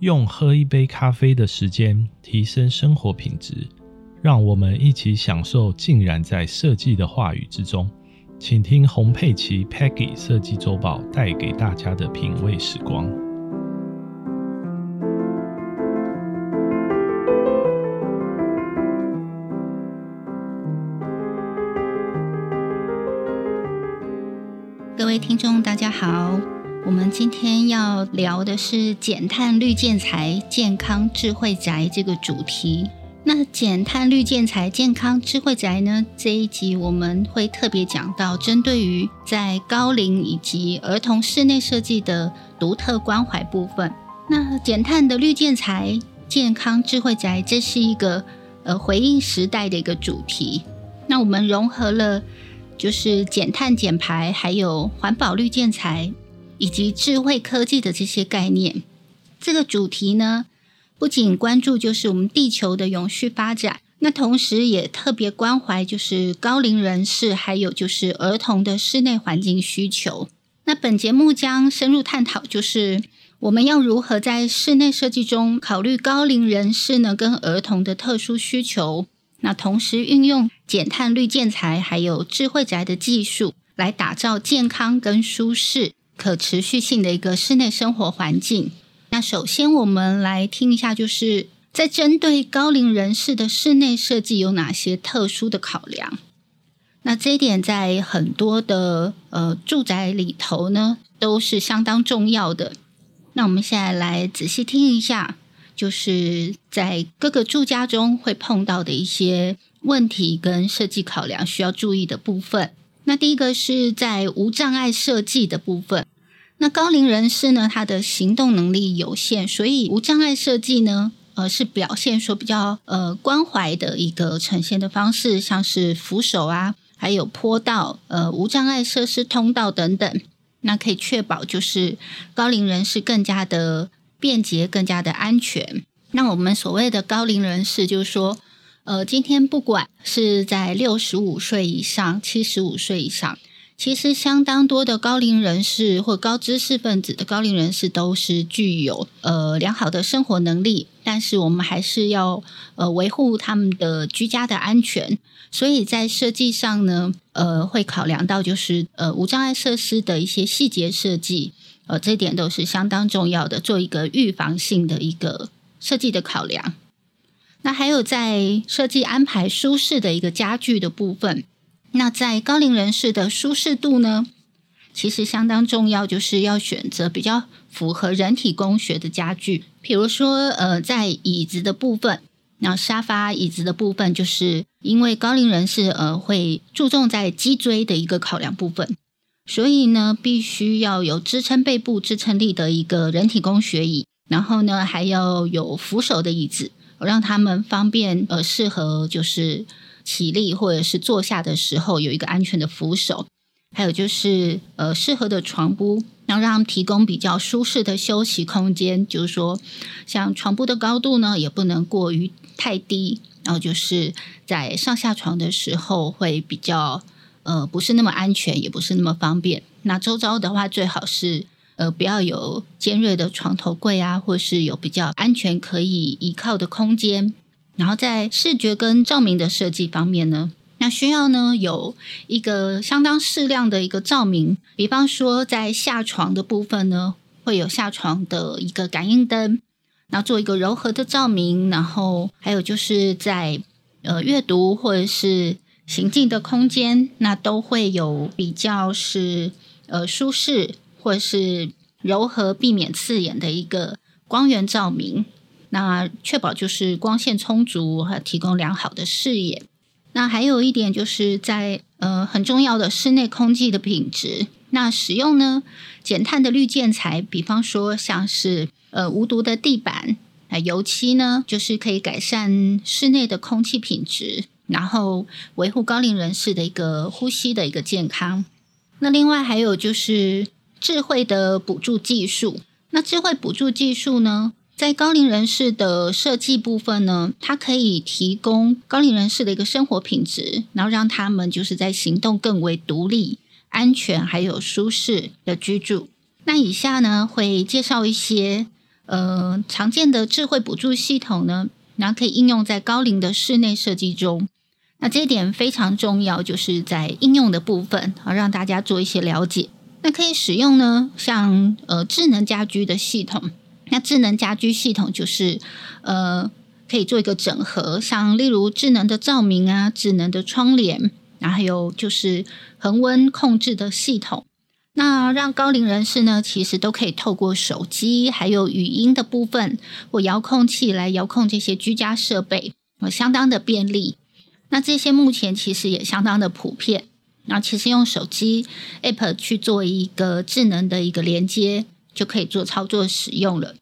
用喝一杯咖啡的时间提升生活品质，让我们一起享受浸染在设计的话语之中。请听洪佩奇 Peggy 设计周报带给大家的品味时光。各位听众，大家好。我们今天要聊的是减碳绿建材、健康智慧宅这个主题。那减碳绿建材、健康智慧宅呢？这一集我们会特别讲到，针对于在高龄以及儿童室内设计的独特关怀部分。那减碳的绿建材、健康智慧宅，这是一个呃回应时代的一个主题。那我们融合了就是减碳减排，还有环保绿建材。以及智慧科技的这些概念，这个主题呢，不仅关注就是我们地球的永续发展，那同时也特别关怀就是高龄人士，还有就是儿童的室内环境需求。那本节目将深入探讨，就是我们要如何在室内设计中考虑高龄人士呢跟儿童的特殊需求，那同时运用减碳绿建材还有智慧宅的技术，来打造健康跟舒适。可持续性的一个室内生活环境。那首先，我们来听一下，就是在针对高龄人士的室内设计有哪些特殊的考量。那这一点在很多的呃住宅里头呢，都是相当重要的。那我们现在来仔细听一下，就是在各个住家中会碰到的一些问题跟设计考量需要注意的部分。那第一个是在无障碍设计的部分。那高龄人士呢，他的行动能力有限，所以无障碍设计呢，呃，是表现说比较呃关怀的一个呈现的方式，像是扶手啊，还有坡道、呃无障碍设施通道等等，那可以确保就是高龄人士更加的便捷、更加的安全。那我们所谓的高龄人士，就是说。呃，今天不管是在六十五岁以上、七十五岁以上，其实相当多的高龄人士或高知识分子的高龄人士都是具有呃良好的生活能力，但是我们还是要呃维护他们的居家的安全，所以在设计上呢，呃会考量到就是呃无障碍设施的一些细节设计，呃这点都是相当重要的，做一个预防性的一个设计的考量。那还有在设计安排舒适的一个家具的部分，那在高龄人士的舒适度呢，其实相当重要，就是要选择比较符合人体工学的家具。比如说，呃，在椅子的部分，那沙发椅子的部分，就是因为高龄人士呃会注重在脊椎的一个考量部分，所以呢，必须要有支撑背部支撑力的一个人体工学椅，然后呢，还要有扶手的椅子。让他们方便呃适合就是起立或者是坐下的时候有一个安全的扶手，还有就是呃适合的床铺，然后让他们提供比较舒适的休息空间。就是说，像床铺的高度呢，也不能过于太低，然后就是在上下床的时候会比较呃不是那么安全，也不是那么方便。那周遭的话，最好是。呃，不要有尖锐的床头柜啊，或是有比较安全可以依靠的空间。然后在视觉跟照明的设计方面呢，那需要呢有一个相当适量的一个照明。比方说，在下床的部分呢，会有下床的一个感应灯，然后做一个柔和的照明。然后还有就是在呃阅读或者是行进的空间，那都会有比较是呃舒适。或者是柔和、避免刺眼的一个光源照明，那确保就是光线充足和提供良好的视野。那还有一点就是在呃很重要的室内空气的品质。那使用呢减碳的绿建材，比方说像是呃无毒的地板啊油漆呢，就是可以改善室内的空气品质，然后维护高龄人士的一个呼吸的一个健康。那另外还有就是。智慧的补助技术，那智慧补助技术呢，在高龄人士的设计部分呢，它可以提供高龄人士的一个生活品质，然后让他们就是在行动更为独立、安全还有舒适的居住。那以下呢，会介绍一些呃常见的智慧补助系统呢，然后可以应用在高龄的室内设计中。那这一点非常重要，就是在应用的部分啊，让大家做一些了解。那可以使用呢，像呃智能家居的系统。那智能家居系统就是呃可以做一个整合，像例如智能的照明啊、智能的窗帘，然后还有就是恒温控制的系统。那让高龄人士呢，其实都可以透过手机还有语音的部分或遥控器来遥控这些居家设备，呃，相当的便利。那这些目前其实也相当的普遍。那其实用手机 App 去做一个智能的一个连接，就可以做操作使用了。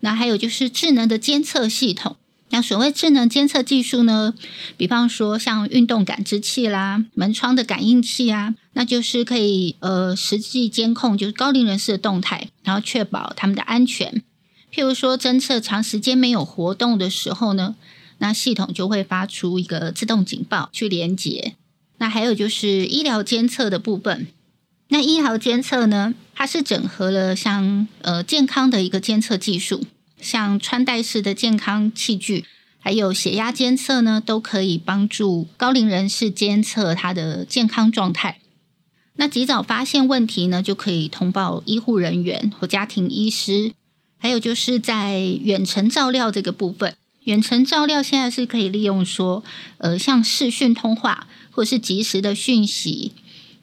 那还有就是智能的监测系统。那所谓智能监测技术呢，比方说像运动感知器啦、门窗的感应器啊，那就是可以呃实际监控就是高龄人士的动态，然后确保他们的安全。譬如说侦测长时间没有活动的时候呢。那系统就会发出一个自动警报去连接。那还有就是医疗监测的部分。那医疗监测呢，它是整合了像呃健康的一个监测技术，像穿戴式的健康器具，还有血压监测呢，都可以帮助高龄人士监测他的健康状态。那及早发现问题呢，就可以通报医护人员或家庭医师。还有就是在远程照料这个部分。远程照料现在是可以利用说，呃，像视讯通话或是及时的讯息，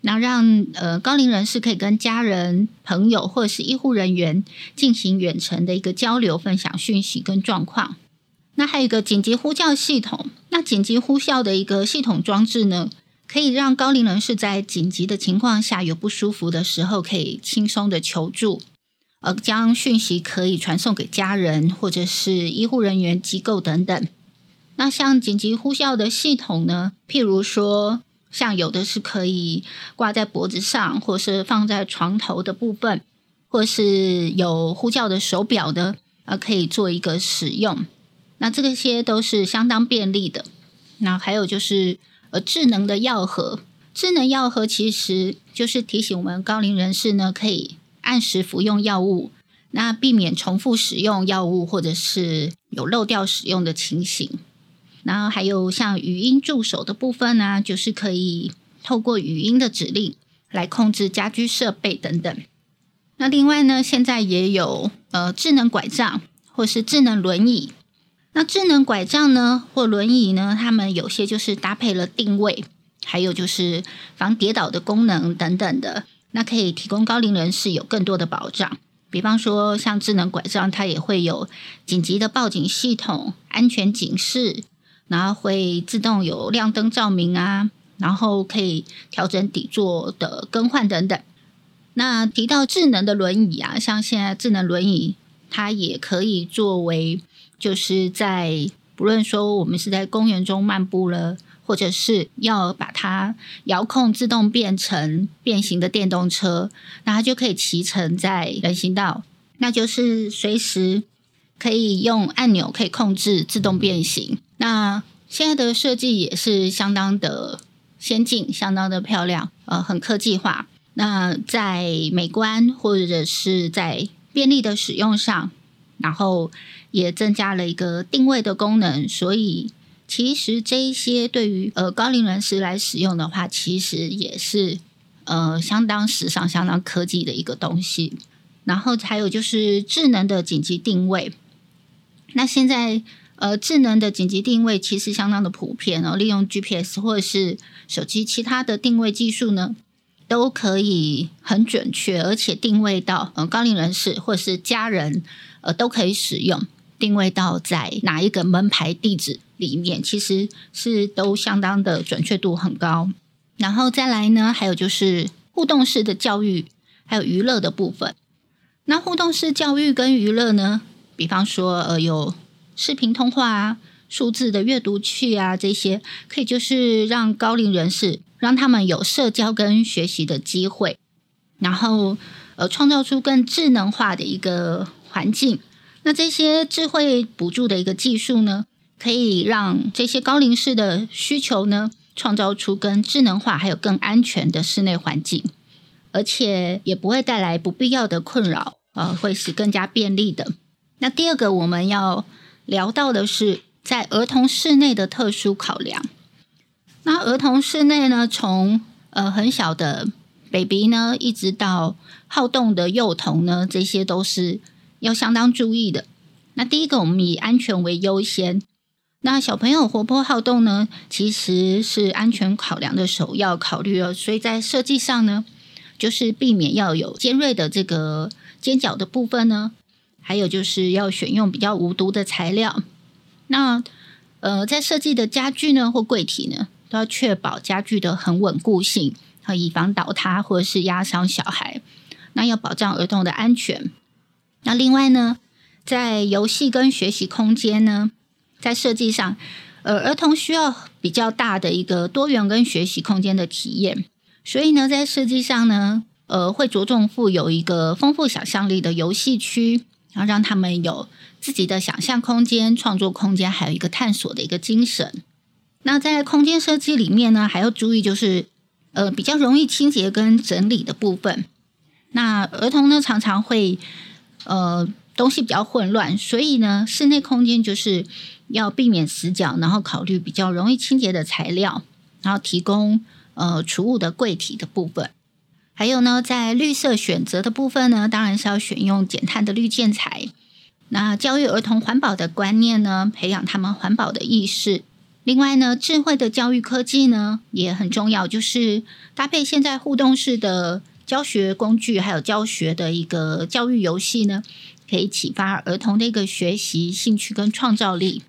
那让呃高龄人士可以跟家人、朋友或者是医护人员进行远程的一个交流、分享讯息跟状况。那还有一个紧急呼叫系统，那紧急呼叫的一个系统装置呢，可以让高龄人士在紧急的情况下有不舒服的时候，可以轻松的求助。呃，将讯息可以传送给家人或者是医护人员、机构等等。那像紧急呼叫的系统呢？譬如说，像有的是可以挂在脖子上，或是放在床头的部分，或是有呼叫的手表的，呃，可以做一个使用。那这些都是相当便利的。那还有就是呃，智能的药盒，智能药盒其实就是提醒我们高龄人士呢，可以。按时服用药物，那避免重复使用药物或者是有漏掉使用的情形。然后还有像语音助手的部分呢，就是可以透过语音的指令来控制家居设备等等。那另外呢，现在也有呃智能拐杖或是智能轮椅。那智能拐杖呢或轮椅呢，他们有些就是搭配了定位，还有就是防跌倒的功能等等的。那可以提供高龄人士有更多的保障，比方说像智能拐杖，它也会有紧急的报警系统、安全警示，然后会自动有亮灯照明啊，然后可以调整底座的更换等等。那提到智能的轮椅啊，像现在智能轮椅，它也可以作为就是在不论说我们是在公园中漫步了。或者是要把它遥控自动变成变形的电动车，那它就可以骑乘在人行道，那就是随时可以用按钮可以控制自动变形。那现在的设计也是相当的先进，相当的漂亮，呃，很科技化。那在美观或者是在便利的使用上，然后也增加了一个定位的功能，所以。其实这一些对于呃高龄人士来使用的话，其实也是呃相当时尚、相当科技的一个东西。然后还有就是智能的紧急定位。那现在呃智能的紧急定位其实相当的普遍哦，利用 GPS 或者是手机其他的定位技术呢，都可以很准确，而且定位到呃高龄人士或者是家人呃都可以使用。定位到在哪一个门牌地址里面，其实是都相当的准确度很高。然后再来呢，还有就是互动式的教育，还有娱乐的部分。那互动式教育跟娱乐呢，比方说呃有视频通话啊、数字的阅读器啊这些，可以就是让高龄人士让他们有社交跟学习的机会，然后呃创造出更智能化的一个环境。那这些智慧补助的一个技术呢，可以让这些高龄式的需求呢，创造出更智能化还有更安全的室内环境，而且也不会带来不必要的困扰，呃，会是更加便利的。那第二个我们要聊到的是，在儿童室内的特殊考量。那儿童室内呢，从呃很小的 baby 呢，一直到好动的幼童呢，这些都是要相当注意的。那第一个，我们以安全为优先。那小朋友活泼好动呢，其实是安全考量的首要考虑了。所以在设计上呢，就是避免要有尖锐的这个尖角的部分呢，还有就是要选用比较无毒的材料。那呃，在设计的家具呢或柜体呢，都要确保家具的很稳固性，和以防倒塌或者是压伤小孩。那要保障儿童的安全。那另外呢，在游戏跟学习空间呢。在设计上，呃，儿童需要比较大的一个多元跟学习空间的体验，所以呢，在设计上呢，呃，会着重附有一个丰富想象力的游戏区，然后让他们有自己的想象空间、创作空间，还有一个探索的一个精神。那在空间设计里面呢，还要注意就是呃比较容易清洁跟整理的部分。那儿童呢，常常会呃东西比较混乱，所以呢，室内空间就是。要避免死角，然后考虑比较容易清洁的材料，然后提供呃储物的柜体的部分。还有呢，在绿色选择的部分呢，当然是要选用减碳的绿建材。那教育儿童环保的观念呢，培养他们环保的意识。另外呢，智慧的教育科技呢也很重要，就是搭配现在互动式的教学工具，还有教学的一个教育游戏呢，可以启发儿童的一个学习兴趣跟创造力。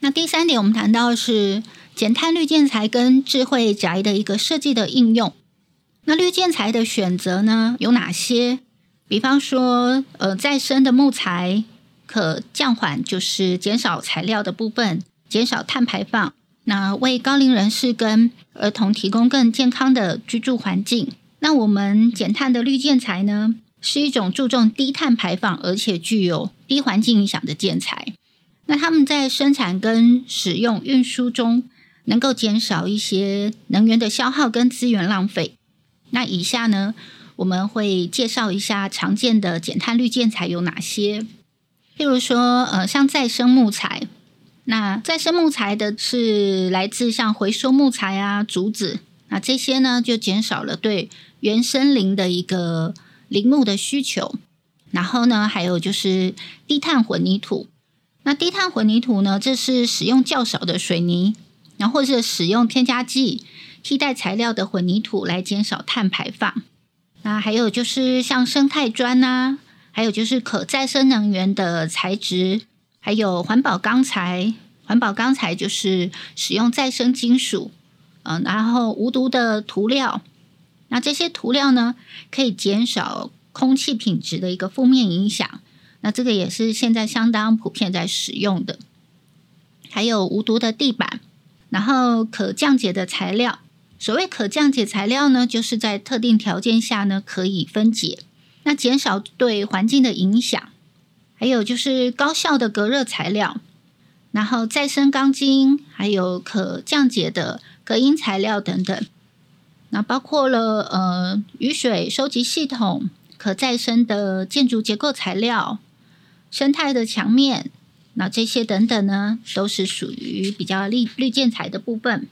那第三点，我们谈到是减碳绿建材跟智慧宅的一个设计的应用。那绿建材的选择呢有哪些？比方说，呃，再生的木材可降缓，就是减少材料的部分，减少碳排放。那为高龄人士跟儿童提供更健康的居住环境。那我们减碳的绿建材呢，是一种注重低碳排放，而且具有低环境影响的建材。那他们在生产跟使用运输中，能够减少一些能源的消耗跟资源浪费。那以下呢，我们会介绍一下常见的减碳绿建材有哪些。譬如说，呃，像再生木材。那再生木材的是来自像回收木材啊、竹子，那这些呢就减少了对原生林的一个林木的需求。然后呢，还有就是低碳混凝土。那低碳混凝土呢？这是使用较少的水泥，然后或者使用添加剂替代材料的混凝土来减少碳排放。那还有就是像生态砖呐，还有就是可再生能源的材质，还有环保钢材。环保钢材就是使用再生金属，嗯，然后无毒的涂料。那这些涂料呢，可以减少空气品质的一个负面影响。那这个也是现在相当普遍在使用的，还有无毒的地板，然后可降解的材料。所谓可降解材料呢，就是在特定条件下呢可以分解，那减少对环境的影响。还有就是高效的隔热材料，然后再生钢筋，还有可降解的隔音材料等等。那包括了呃雨水收集系统，可再生的建筑结构材料。生态的墙面，那这些等等呢，都是属于比较绿绿建材的部分。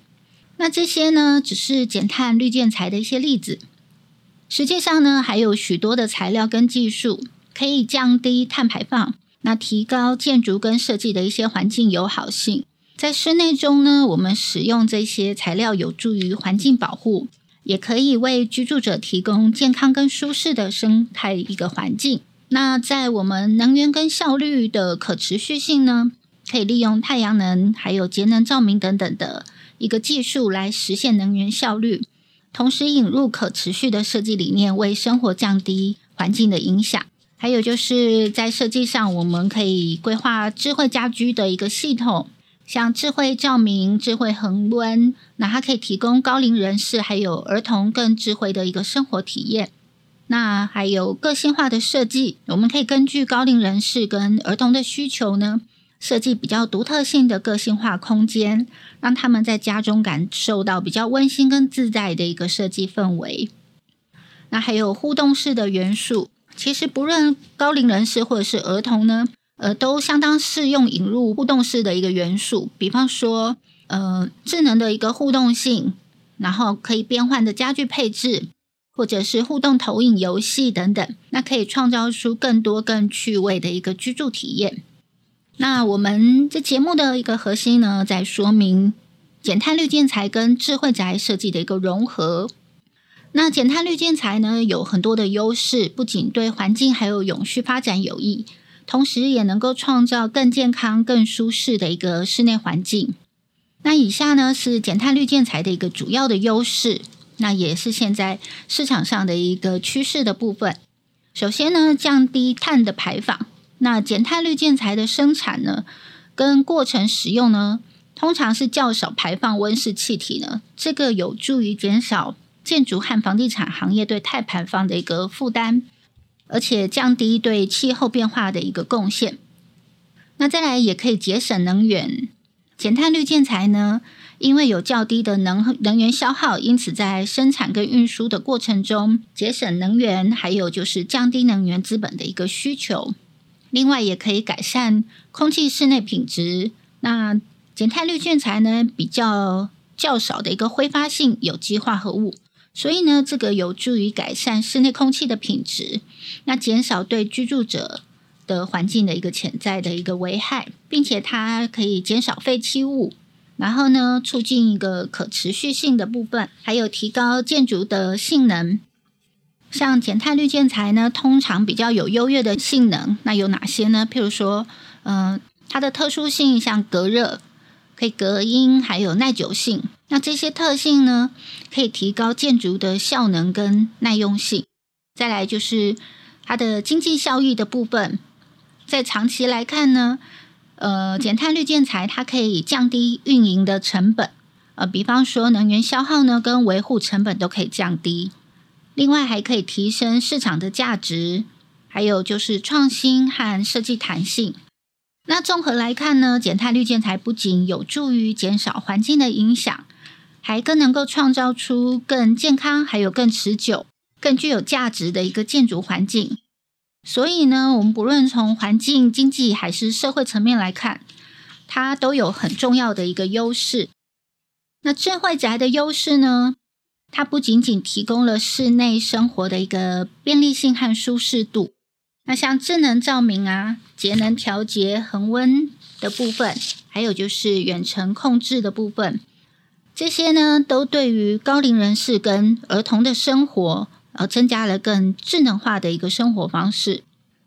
那这些呢，只是减碳绿建材的一些例子。实际上呢，还有许多的材料跟技术可以降低碳排放，那提高建筑跟设计的一些环境友好性。在室内中呢，我们使用这些材料有助于环境保护，也可以为居住者提供健康跟舒适的生态一个环境。那在我们能源跟效率的可持续性呢，可以利用太阳能还有节能照明等等的一个技术来实现能源效率，同时引入可持续的设计理念，为生活降低环境的影响。还有就是在设计上，我们可以规划智慧家居的一个系统，像智慧照明、智慧恒温，那它可以提供高龄人士还有儿童更智慧的一个生活体验。那还有个性化的设计，我们可以根据高龄人士跟儿童的需求呢，设计比较独特性的个性化空间，让他们在家中感受到比较温馨跟自在的一个设计氛围。那还有互动式的元素，其实不论高龄人士或者是儿童呢，呃，都相当适用引入互动式的一个元素，比方说，呃，智能的一个互动性，然后可以变换的家具配置，或者是互动投影游戏等等，那可以创造出更多更趣味的一个居住体验。那我们这节目的一个核心呢，在说明减碳绿建材跟智慧宅设计的一个融合。那减碳绿建材呢，有很多的优势，不仅对环境还有永续发展有益。同时也能够创造更健康、更舒适的一个室内环境。那以下呢是减碳绿建材的一个主要的优势，那也是现在市场上的一个趋势的部分。首先呢，降低碳的排放。那减碳绿建材的生产呢，跟过程使用呢，通常是较少排放温室气体呢，这个有助于减少建筑和房地产行业对碳排放的一个负担。而且降低对气候变化的一个贡献。那再来也可以节省能源，减碳绿建材呢，因为有较低的能能源消耗，因此在生产跟运输的过程中节省能源，还有就是降低能源资本的一个需求。另外也可以改善空气室内品质。那减碳绿建材呢，比较较少的一个挥发性有机化合物。所以呢，这个有助于改善室内空气的品质，那减少对居住者的环境的一个潜在的一个危害，并且它可以减少废弃物，然后呢，促进一个可持续性的部分，还有提高建筑的性能。像减碳绿建材呢，通常比较有优越的性能，那有哪些呢？譬如说，嗯，它的特殊性，像隔热。可以隔音，还有耐久性。那这些特性呢，可以提高建筑的效能跟耐用性。再来就是它的经济效益的部分，在长期来看呢，呃，减碳绿建材它可以降低运营的成本，呃，比方说能源消耗呢，跟维护成本都可以降低。另外还可以提升市场的价值，还有就是创新和设计弹性。那综合来看呢，减碳绿建材不仅有助于减少环境的影响，还更能够创造出更健康、还有更持久、更具有价值的一个建筑环境。所以呢，我们不论从环境、经济还是社会层面来看，它都有很重要的一个优势。那智慧宅的优势呢，它不仅仅提供了室内生活的一个便利性和舒适度。那像智能照明啊、节能调节、恒温的部分，还有就是远程控制的部分，这些呢，都对于高龄人士跟儿童的生活，呃，增加了更智能化的一个生活方式。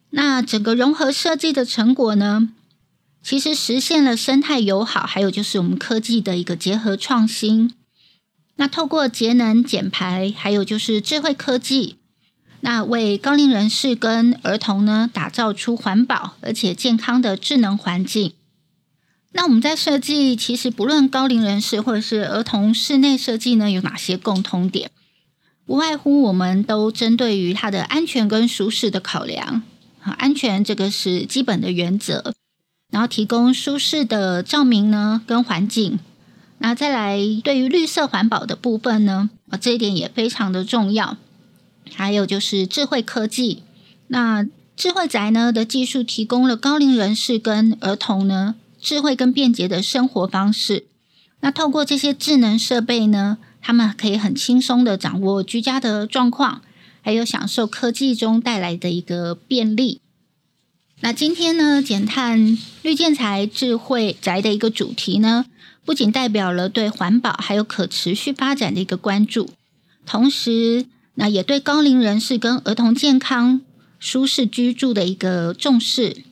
那整个融合设计的成果呢，其实实现了生态友好，还有就是我们科技的一个结合创新。那透过节能减排，还有就是智慧科技。那为高龄人士跟儿童呢，打造出环保而且健康的智能环境。那我们在设计，其实不论高龄人士或者是儿童室内设计呢，有哪些共通点？无外乎我们都针对于它的安全跟舒适的考量。啊，安全这个是基本的原则，然后提供舒适的照明呢跟环境。那再来对于绿色环保的部分呢，啊，这一点也非常的重要。还有就是智慧科技，那智慧宅呢的技术提供了高龄人士跟儿童呢智慧跟便捷的生活方式。那透过这些智能设备呢，他们可以很轻松的掌握居家的状况，还有享受科技中带来的一个便利。那今天呢，减碳绿建材智慧宅的一个主题呢，不仅代表了对环保还有可持续发展的一个关注，同时。那也对高龄人士跟儿童健康、舒适居住的一个重视。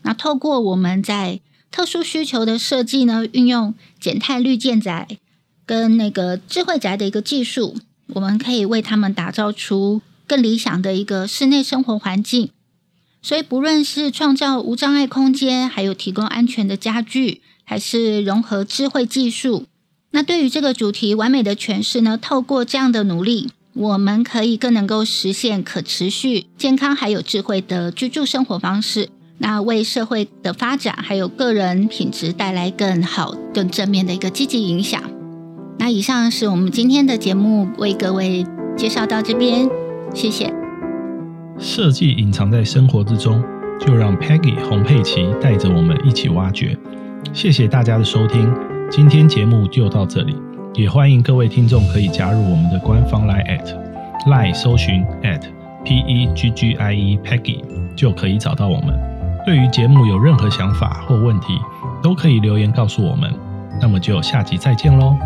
那透过我们在特殊需求的设计呢，运用减碳绿建宅跟那个智慧宅的一个技术，我们可以为他们打造出更理想的一个室内生活环境。所以，不论是创造无障碍空间，还有提供安全的家具，还是融合智慧技术，那对于这个主题完美的诠释呢，透过这样的努力。我们可以更能够实现可持续、健康还有智慧的居住生活方式，那为社会的发展还有个人品质带来更好、更正面的一个积极影响。那以上是我们今天的节目，为各位介绍到这边，谢谢。设计隐藏在生活之中，就让 Peggy 洪佩奇带着我们一起挖掘。谢谢大家的收听，今天节目就到这里，也欢迎各位听众可以加入我们的官方 Line at Line 搜寻 at P E G G I E Peggy 就可以找到我们。对于节目有任何想法或问题，都可以留言告诉我们。那么就下集再见喽。